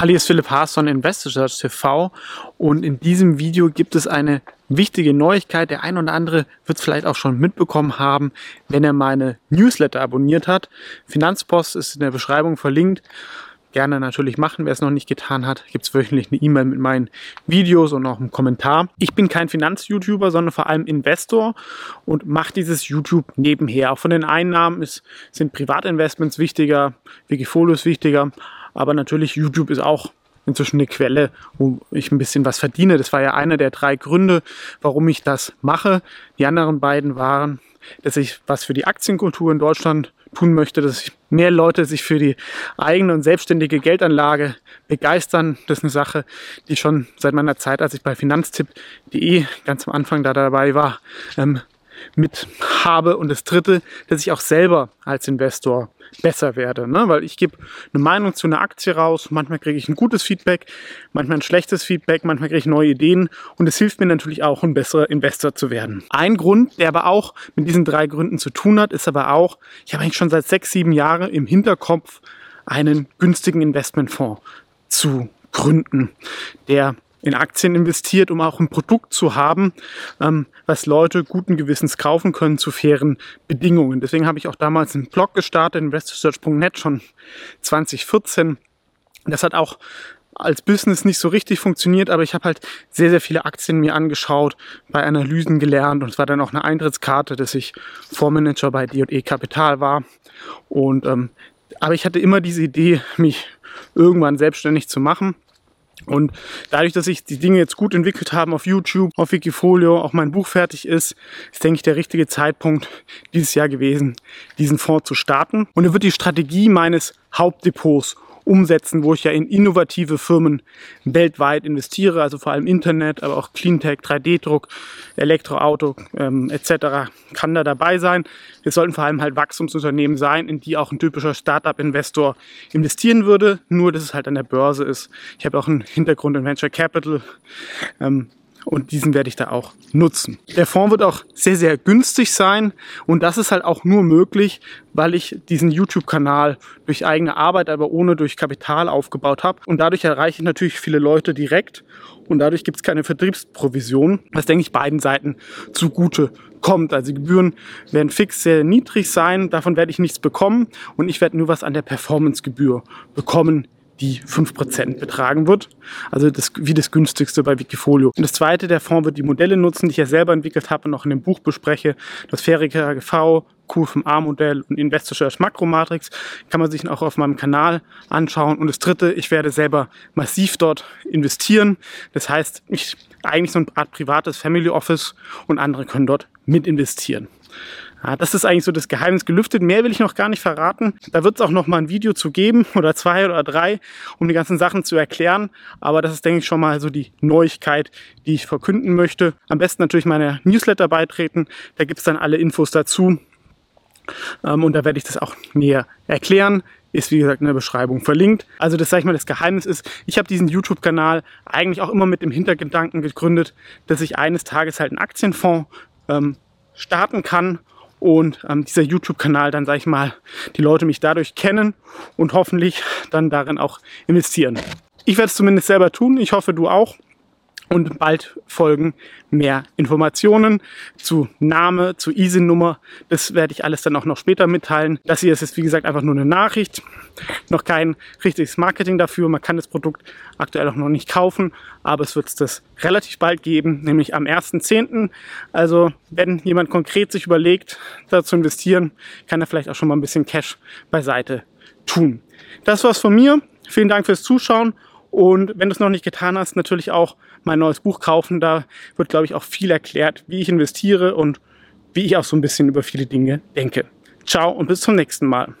Hallo, hier ist Philipp Haas von InvestorSearch TV und in diesem Video gibt es eine wichtige Neuigkeit. Der ein oder andere wird es vielleicht auch schon mitbekommen haben, wenn er meine Newsletter abonniert hat. Finanzpost ist in der Beschreibung verlinkt. Gerne natürlich machen, wer es noch nicht getan hat. Gibt es wöchentlich eine E-Mail mit meinen Videos und auch einen Kommentar. Ich bin kein Finanz-YouTuber, sondern vor allem Investor und mache dieses YouTube nebenher. Auch von den Einnahmen ist, sind Privatinvestments wichtiger, Wikifolios wichtiger, aber natürlich YouTube ist auch inzwischen eine Quelle, wo ich ein bisschen was verdiene. Das war ja einer der drei Gründe, warum ich das mache. Die anderen beiden waren, dass ich was für die Aktienkultur in Deutschland tun möchte, dass mehr Leute sich für die eigene und selbstständige Geldanlage begeistern. Das ist eine Sache, die schon seit meiner Zeit, als ich bei finanztipp.de ganz am Anfang da dabei war, ähm, mit habe. Und das Dritte, dass ich auch selber als Investor besser werde. Ne? Weil ich gebe eine Meinung zu einer Aktie raus. Manchmal kriege ich ein gutes Feedback, manchmal ein schlechtes Feedback, manchmal kriege ich neue Ideen. Und es hilft mir natürlich auch, ein besserer Investor zu werden. Ein Grund, der aber auch mit diesen drei Gründen zu tun hat, ist aber auch, ich habe eigentlich schon seit sechs, sieben Jahren im Hinterkopf einen günstigen Investmentfonds zu gründen, der in Aktien investiert, um auch ein Produkt zu haben, ähm, was Leute guten Gewissens kaufen können zu fairen Bedingungen. Deswegen habe ich auch damals einen Blog gestartet, investorsearch.net schon 2014. Das hat auch als Business nicht so richtig funktioniert, aber ich habe halt sehr, sehr viele Aktien mir angeschaut, bei Analysen gelernt und es war dann auch eine Eintrittskarte, dass ich Fondsmanager bei D&E Kapital war. Und ähm, aber ich hatte immer diese Idee, mich irgendwann selbstständig zu machen und dadurch, dass sich die Dinge jetzt gut entwickelt haben auf YouTube, auf Wikifolio, auch mein Buch fertig ist, ist, denke ich, der richtige Zeitpunkt dieses Jahr gewesen, diesen Fonds zu starten. Und er wird die Strategie meines Hauptdepots umsetzen, wo ich ja in innovative Firmen weltweit investiere, also vor allem Internet, aber auch Cleantech, 3D-Druck, Elektroauto ähm, etc. kann da dabei sein. Wir sollten vor allem halt Wachstumsunternehmen sein, in die auch ein typischer Startup-Investor investieren würde, nur dass es halt an der Börse ist. Ich habe auch einen Hintergrund in Venture Capital. Ähm, und diesen werde ich da auch nutzen. Der Fonds wird auch sehr, sehr günstig sein. Und das ist halt auch nur möglich, weil ich diesen YouTube-Kanal durch eigene Arbeit, aber ohne durch Kapital aufgebaut habe. Und dadurch erreiche ich natürlich viele Leute direkt. Und dadurch gibt es keine Vertriebsprovision, was denke ich beiden Seiten zugute kommt. Also die Gebühren werden fix sehr niedrig sein, davon werde ich nichts bekommen. Und ich werde nur was an der Performancegebühr bekommen die 5% betragen wird. Also das, wie das günstigste bei Wikifolio. Und das zweite, der Fonds wird die Modelle nutzen, die ich ja selber entwickelt habe und auch in dem Buch bespreche. Das Fähige AGV, QFMA-Modell und Investor Search Makromatrix kann man sich auch auf meinem Kanal anschauen. Und das dritte, ich werde selber massiv dort investieren. Das heißt, ich eigentlich so eine Art privates Family Office und andere können dort mit investieren. Ja, das ist eigentlich so das Geheimnis gelüftet. Mehr will ich noch gar nicht verraten. Da wird es auch noch mal ein Video zu geben oder zwei oder drei, um die ganzen Sachen zu erklären. Aber das ist, denke ich, schon mal so die Neuigkeit, die ich verkünden möchte. Am besten natürlich meine Newsletter beitreten. Da gibt es dann alle Infos dazu. Ähm, und da werde ich das auch näher erklären ist wie gesagt in der Beschreibung verlinkt. Also das sage ich mal, das Geheimnis ist, ich habe diesen YouTube-Kanal eigentlich auch immer mit dem Hintergedanken gegründet, dass ich eines Tages halt einen Aktienfonds ähm, starten kann und ähm, dieser YouTube-Kanal dann, sage ich mal, die Leute mich dadurch kennen und hoffentlich dann darin auch investieren. Ich werde es zumindest selber tun. Ich hoffe, du auch und bald folgen mehr Informationen zu Name, zu ISIN-Nummer. Das werde ich alles dann auch noch später mitteilen. Das hier ist jetzt, wie gesagt, einfach nur eine Nachricht. Noch kein richtiges Marketing dafür. Man kann das Produkt aktuell auch noch nicht kaufen, aber es wird es relativ bald geben, nämlich am 1.10. Also wenn jemand konkret sich überlegt, da zu investieren, kann er vielleicht auch schon mal ein bisschen Cash beiseite tun. Das war's von mir. Vielen Dank fürs Zuschauen und wenn du es noch nicht getan hast, natürlich auch mein neues Buch kaufen. Da wird, glaube ich, auch viel erklärt, wie ich investiere und wie ich auch so ein bisschen über viele Dinge denke. Ciao und bis zum nächsten Mal.